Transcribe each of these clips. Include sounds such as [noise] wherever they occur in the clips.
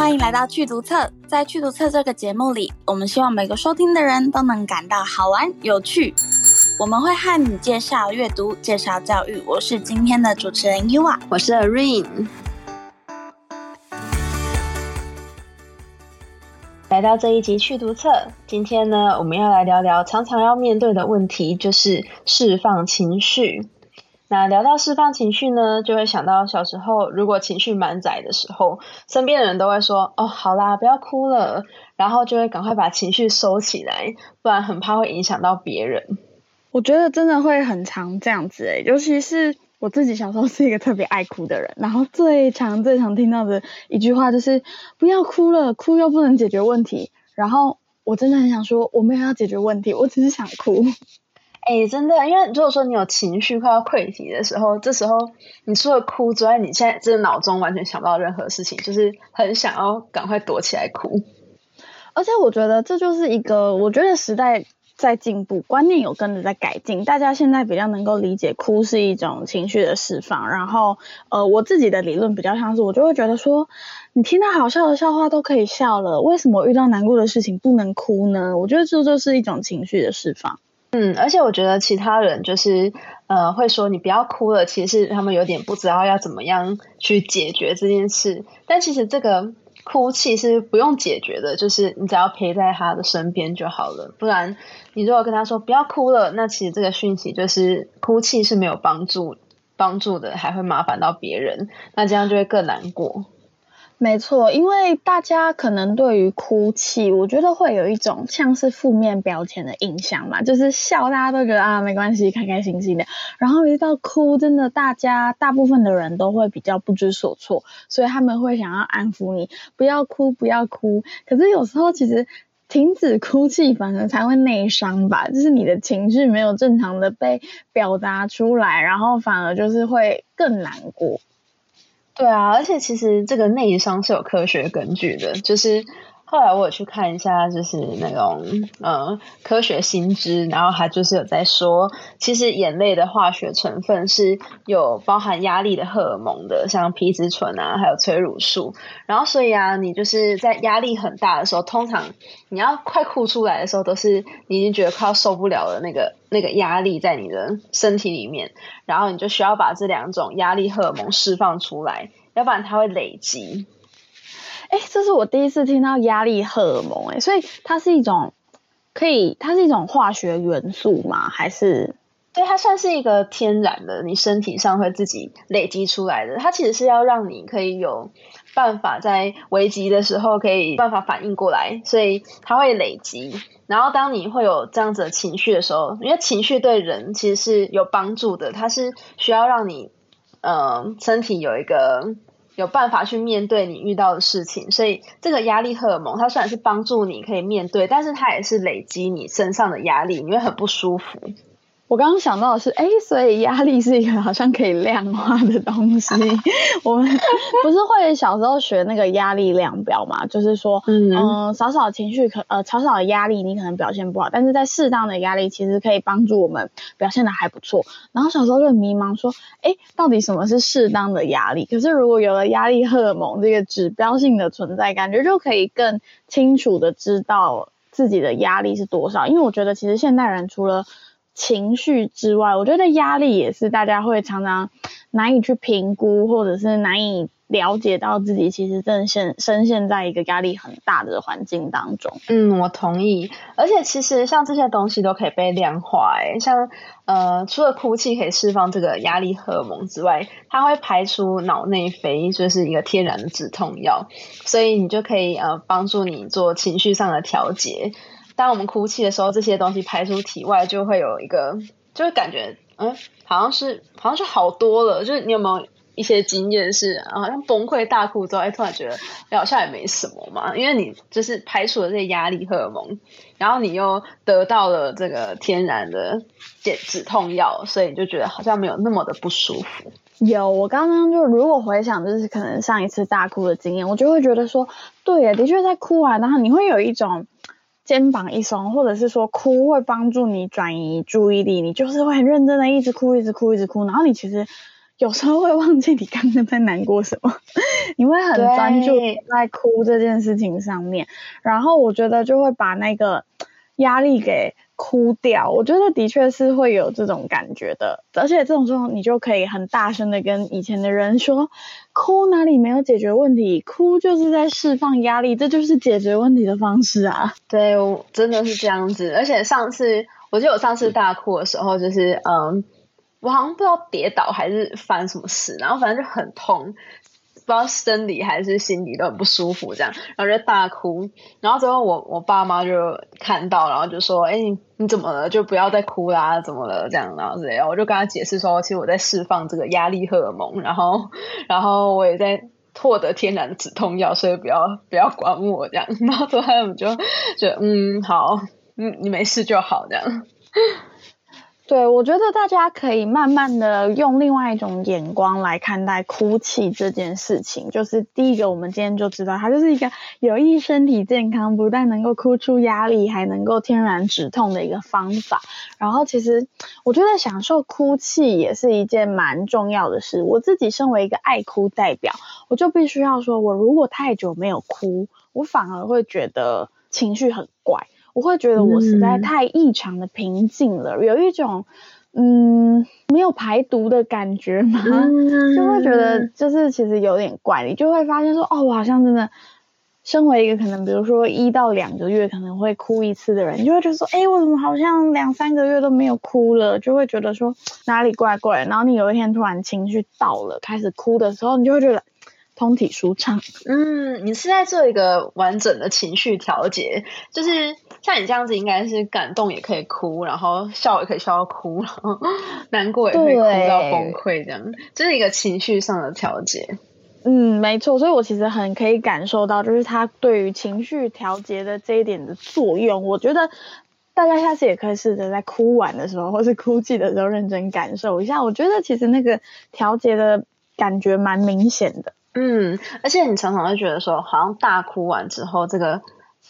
欢迎来到趣读册。在趣读册这个节目里，我们希望每个收听的人都能感到好玩有趣。我们会和你介绍阅读，介绍教育。我是今天的主持人 Yua，我是 Irene。来到这一集趣读册，今天呢，我们要来聊聊常常要面对的问题，就是释放情绪。那聊到释放情绪呢，就会想到小时候，如果情绪满载的时候，身边的人都会说：“哦，好啦，不要哭了。”然后就会赶快把情绪收起来，不然很怕会影响到别人。我觉得真的会很常这样子诶，尤其是我自己小时候是一个特别爱哭的人，然后最常最常听到的一句话就是：“不要哭了，哭又不能解决问题。”然后我真的很想说，我没有要解决问题，我只是想哭。哎、真的，因为如果说你有情绪快要溃堤的时候，这时候你除了哭之外，你现在真的脑中完全想不到任何事情，就是很想要赶快躲起来哭。而且我觉得这就是一个，我觉得时代在进步，观念有跟着在改进，大家现在比较能够理解哭是一种情绪的释放。然后，呃，我自己的理论比较像是，我就会觉得说，你听到好笑的笑话都可以笑了，为什么遇到难过的事情不能哭呢？我觉得这就是一种情绪的释放。嗯，而且我觉得其他人就是呃会说你不要哭了，其实他们有点不知道要怎么样去解决这件事。但其实这个哭泣是不用解决的，就是你只要陪在他的身边就好了。不然你如果跟他说不要哭了，那其实这个讯息就是哭泣是没有帮助帮助的，还会麻烦到别人，那这样就会更难过。没错，因为大家可能对于哭泣，我觉得会有一种像是负面标签的印象嘛，就是笑大家都觉得啊没关系，开开心心的，然后一到哭，真的大家大部分的人都会比较不知所措，所以他们会想要安抚你，不要哭，不要哭。可是有时候其实停止哭泣反而才会内伤吧，就是你的情绪没有正常的被表达出来，然后反而就是会更难过。对啊，而且其实这个内伤是有科学根据的，就是后来我有去看一下，就是那种呃科学新知，然后他就是有在说，其实眼泪的化学成分是有包含压力的荷尔蒙的，像皮质醇啊，还有催乳素，然后所以啊，你就是在压力很大的时候，通常你要快哭出来的时候，都是你已经觉得快要受不了了那个。那个压力在你的身体里面，然后你就需要把这两种压力荷尔蒙释放出来，要不然它会累积。哎，这是我第一次听到压力荷尔蒙，哎，所以它是一种可以，它是一种化学元素吗？还是？对，它算是一个天然的，你身体上会自己累积出来的。它其实是要让你可以有办法在危急的时候可以办法反应过来，所以它会累积。然后，当你会有这样子的情绪的时候，因为情绪对人其实是有帮助的，它是需要让你，嗯、呃，身体有一个有办法去面对你遇到的事情。所以，这个压力荷尔蒙，它虽然是帮助你可以面对，但是它也是累积你身上的压力，你会很不舒服。我刚刚想到的是，哎，所以压力是一个好像可以量化的东西。我们不是会小时候学那个压力量表嘛？就是说，嗯、呃，少少情绪可，呃，少少的压力你可能表现不好，但是在适当的压力其实可以帮助我们表现的还不错。然后小时候就很迷茫，说，哎，到底什么是适当的压力？可是如果有了压力荷尔蒙这个指标性的存在，感觉就可以更清楚的知道自己的压力是多少。因为我觉得其实现代人除了情绪之外，我觉得压力也是大家会常常难以去评估，或者是难以了解到自己其实正陷深陷在一个压力很大的环境当中。嗯，我同意。而且其实像这些东西都可以被量化，诶，像呃，除了哭泣可以释放这个压力荷尔蒙之外，它会排出脑内啡，就是一个天然的止痛药，所以你就可以呃帮助你做情绪上的调节。当我们哭泣的时候，这些东西排出体外，就会有一个，就会感觉，嗯，好像是，好像是好多了。就是你有没有一些经验是，好像崩溃大哭之后，哎，突然觉得，好像也没什么嘛，因为你就是排除了这些压力荷尔蒙，然后你又得到了这个天然的解止痛药，所以你就觉得好像没有那么的不舒服。有，我刚刚就如果回想，就是可能上一次大哭的经验，我就会觉得说，对呀，的确在哭啊，然后你会有一种。肩膀一松，或者是说哭会帮助你转移注意力，你就是会很认真的一直哭，一直哭，一直哭，然后你其实有时候会忘记你刚刚在难过什么，[laughs] 你会很专注在哭这件事情上面，然后我觉得就会把那个压力给哭掉。我觉得的确是会有这种感觉的，而且这种时候你就可以很大声的跟以前的人说，哭哪里没有解决问题，哭就是在释放压力，这就是解决问题的方式啊。对，我真的是这样子。而且上次，我记得我上次大哭的时候，就是嗯。我好像不知道跌倒还是发生什么事，然后反正就很痛，不知道生理还是心理都很不舒服，这样，然后就大哭。然后之后我我爸妈就看到，然后就说：“哎，你怎么了？就不要再哭啦，怎么了？”这样，然后之类，我就跟他解释说：“其实我在释放这个压力荷尔蒙，然后然后我也在获得天然止痛药，所以不要不要管我这样。[laughs] ”然后之后他们就就嗯好，嗯你没事就好这样。对，我觉得大家可以慢慢的用另外一种眼光来看待哭泣这件事情。就是第一个，我们今天就知道，它就是一个有益身体健康，不但能够哭出压力，还能够天然止痛的一个方法。然后，其实我觉得享受哭泣也是一件蛮重要的事。我自己身为一个爱哭代表，我就必须要说，我如果太久没有哭，我反而会觉得情绪很怪。我会觉得我实在太异常的平静了，嗯、有一种嗯没有排毒的感觉嘛，嗯、[laughs] 就会觉得就是其实有点怪，你就会发现说哦，我好像真的身为一个可能比如说一到两个月可能会哭一次的人，你就会觉得说哎，我怎么好像两三个月都没有哭了，就会觉得说哪里怪怪，然后你有一天突然情绪到了开始哭的时候，你就会觉得。通体舒畅。嗯，你是在做一个完整的情绪调节，就是像你这样子，应该是感动也可以哭，然后笑也可以笑到哭，然后难过也可以哭到崩溃，这样，这是一个情绪上的调节。嗯，没错，所以我其实很可以感受到，就是它对于情绪调节的这一点的作用。我觉得大家下次也可以试着在哭完的时候，或是哭泣的时候，认真感受一下。我觉得其实那个调节的感觉蛮明显的。嗯，而且你常常会觉得说，好像大哭完之后，这个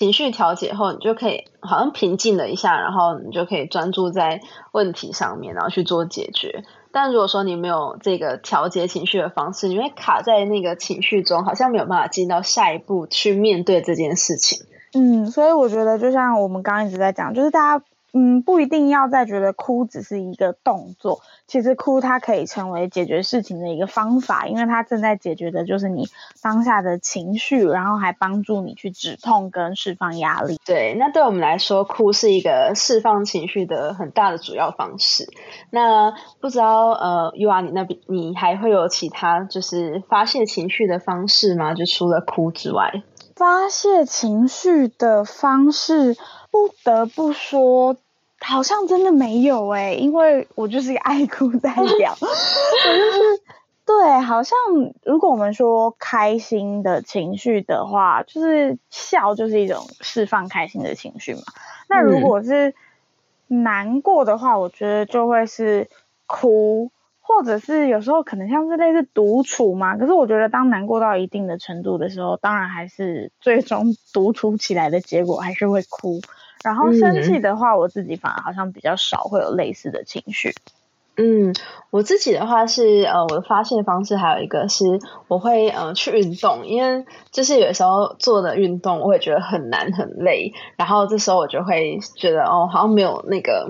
情绪调节后，你就可以好像平静了一下，然后你就可以专注在问题上面，然后去做解决。但如果说你没有这个调节情绪的方式，你会卡在那个情绪中，好像没有办法进到下一步去面对这件事情。嗯，所以我觉得就像我们刚刚一直在讲，就是大家。嗯，不一定要再觉得哭只是一个动作，其实哭它可以成为解决事情的一个方法，因为它正在解决的就是你当下的情绪，然后还帮助你去止痛跟释放压力。对，那对我们来说，哭是一个释放情绪的很大的主要方式。那不知道呃，U R 你那边你还会有其他就是发泄情绪的方式吗？就除了哭之外，发泄情绪的方式。不得不说，好像真的没有诶、欸，因为我就是一个爱哭代表，[laughs] 我就是对，好像如果我们说开心的情绪的话，就是笑就是一种释放开心的情绪嘛。那如果是难过的话，我觉得就会是哭，或者是有时候可能像是类似独处嘛。可是我觉得当难过到一定的程度的时候，当然还是最终 [laughs] 独处起来的结果还是会哭。然后生气的话，我自己反而好像比较少会有类似的情绪。嗯，我自己的话是呃，我的发泄方式还有一个是我会呃去运动，因为就是有时候做的运动我会觉得很难很累，然后这时候我就会觉得哦，好像没有那个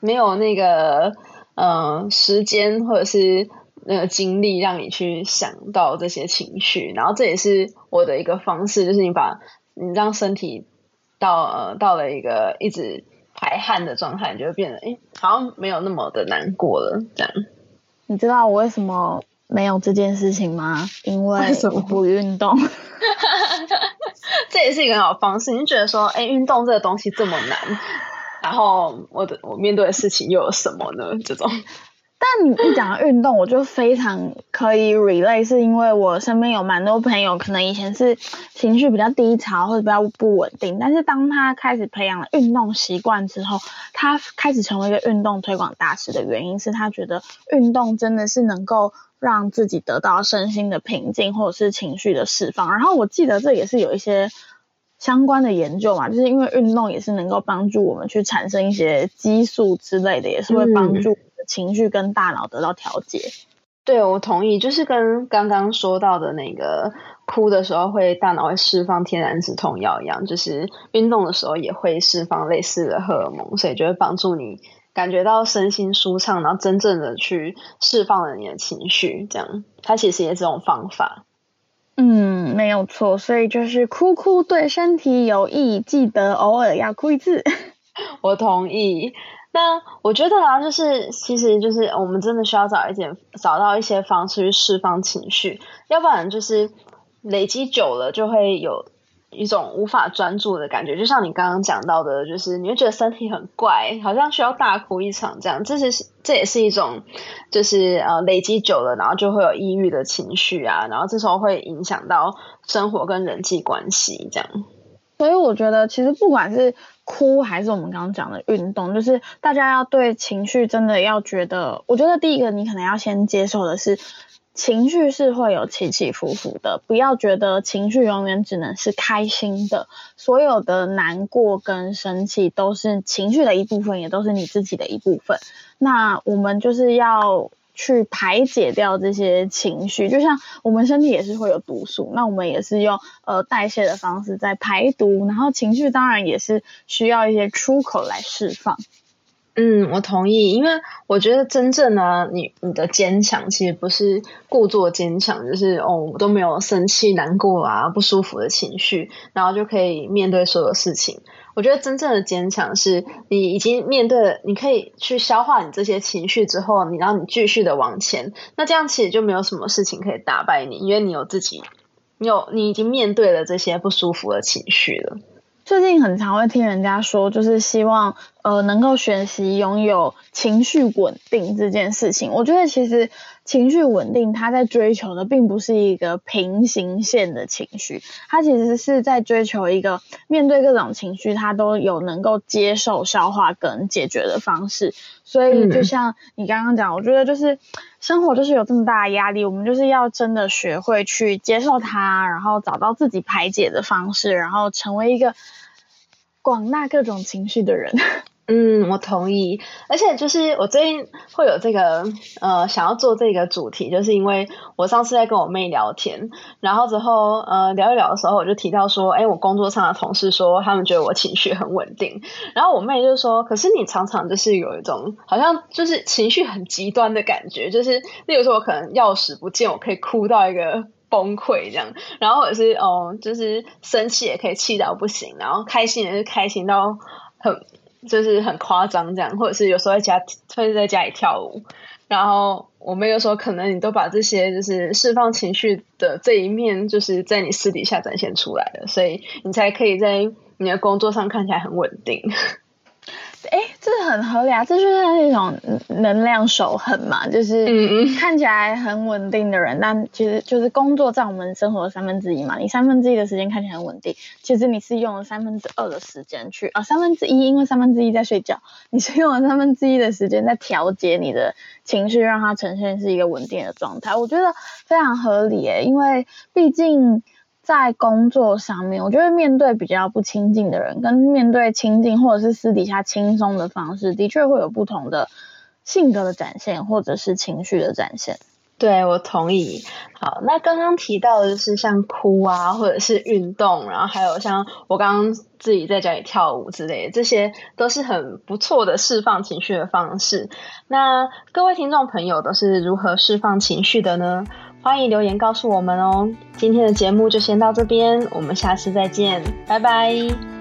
没有那个呃时间或者是那个精力让你去想到这些情绪，然后这也是我的一个方式，就是你把你让身体。到呃到了一个一直排汗的状态，你就会变得哎，好像没有那么的难过了。这样，你知道我为什么没有这件事情吗？因为我不运动。[laughs] 这也是一个很好方式。你觉得说，哎，运动这个东西这么难，然后我的我面对的事情又有什么呢？这种。但你一讲到运动，我就非常可以 relate，是因为我身边有蛮多朋友，可能以前是情绪比较低潮或者比较不稳定，但是当他开始培养了运动习惯之后，他开始成为一个运动推广大使的原因是他觉得运动真的是能够让自己得到身心的平静或者是情绪的释放。然后我记得这也是有一些相关的研究嘛，就是因为运动也是能够帮助我们去产生一些激素之类的，也是会帮助。情绪跟大脑得到调节。对，我同意，就是跟刚刚说到的那个哭的时候会大脑会释放天然止痛药一样，就是运动的时候也会释放类似的荷尔蒙，所以就会帮助你感觉到身心舒畅，然后真正的去释放了你的情绪。这样，它其实也是这种方法。嗯，没有错，所以就是哭哭对身体有益，记得偶尔要哭一次。[laughs] 我同意。那我觉得啊，就是其实就是我们真的需要找一点，找到一些方式去释放情绪，要不然就是累积久了就会有一种无法专注的感觉。就像你刚刚讲到的，就是你会觉得身体很怪，好像需要大哭一场这样。这是这也是一种，就是呃累积久了，然后就会有抑郁的情绪啊，然后这时候会影响到生活跟人际关系这样。所以我觉得，其实不管是哭还是我们刚刚讲的运动，就是大家要对情绪真的要觉得，我觉得第一个你可能要先接受的是，情绪是会有起起伏伏的，不要觉得情绪永远只能是开心的，所有的难过跟生气都是情绪的一部分，也都是你自己的一部分。那我们就是要。去排解掉这些情绪，就像我们身体也是会有毒素，那我们也是用呃代谢的方式在排毒，然后情绪当然也是需要一些出口来释放。嗯，我同意，因为我觉得真正呢，你你的坚强其实不是故作坚强，就是哦我都没有生气、难过啊、不舒服的情绪，然后就可以面对所有事情。我觉得真正的坚强是你已经面对了，你可以去消化你这些情绪之后，你让你继续的往前，那这样其实就没有什么事情可以打败你，因为你有自己，你有你已经面对了这些不舒服的情绪了。最近很常会听人家说，就是希望呃能够学习拥有情绪稳定这件事情。我觉得其实情绪稳定，它在追求的并不是一个平行线的情绪，它其实是在追求一个面对各种情绪，它都有能够接受、消化跟解决的方式。所以就像你刚刚讲，我觉得就是生活就是有这么大的压力，我们就是要真的学会去接受它，然后找到自己排解的方式，然后成为一个广纳各种情绪的人。嗯，我同意。而且就是我最近会有这个呃想要做这个主题，就是因为我上次在跟我妹聊天，然后之后呃聊一聊的时候，我就提到说，哎，我工作上的同事说他们觉得我情绪很稳定，然后我妹就说，可是你常常就是有一种好像就是情绪很极端的感觉，就是例如说我可能钥匙不见，我可以哭到一个崩溃这样，然后或者是哦就是生气也可以气到不行，然后开心也是开心到很。就是很夸张这样，或者是有时候在家会在家里跳舞，然后我妹就说，可能你都把这些就是释放情绪的这一面，就是在你私底下展现出来了，所以你才可以在你的工作上看起来很稳定。哎，这很合理啊，这就是那种能量守恒嘛，就是看起来很稳定的人，嗯嗯，但其实就是工作占我们生活的三分之一嘛。你三分之一的时间看起来很稳定，其实你是用了三分之二的时间去啊，三分之一因为三分之一在睡觉，你是用了三分之一的时间在调节你的情绪，让它呈现是一个稳定的状态。我觉得非常合理诶，因为毕竟。在工作上面，我觉得面对比较不亲近的人，跟面对亲近或者是私底下轻松的方式，的确会有不同的性格的展现，或者是情绪的展现。对，我同意。好，那刚刚提到的就是像哭啊，或者是运动，然后还有像我刚刚自己在家里跳舞之类的，这些都是很不错的释放情绪的方式。那各位听众朋友都是如何释放情绪的呢？欢迎留言告诉我们哦。今天的节目就先到这边，我们下次再见，拜拜。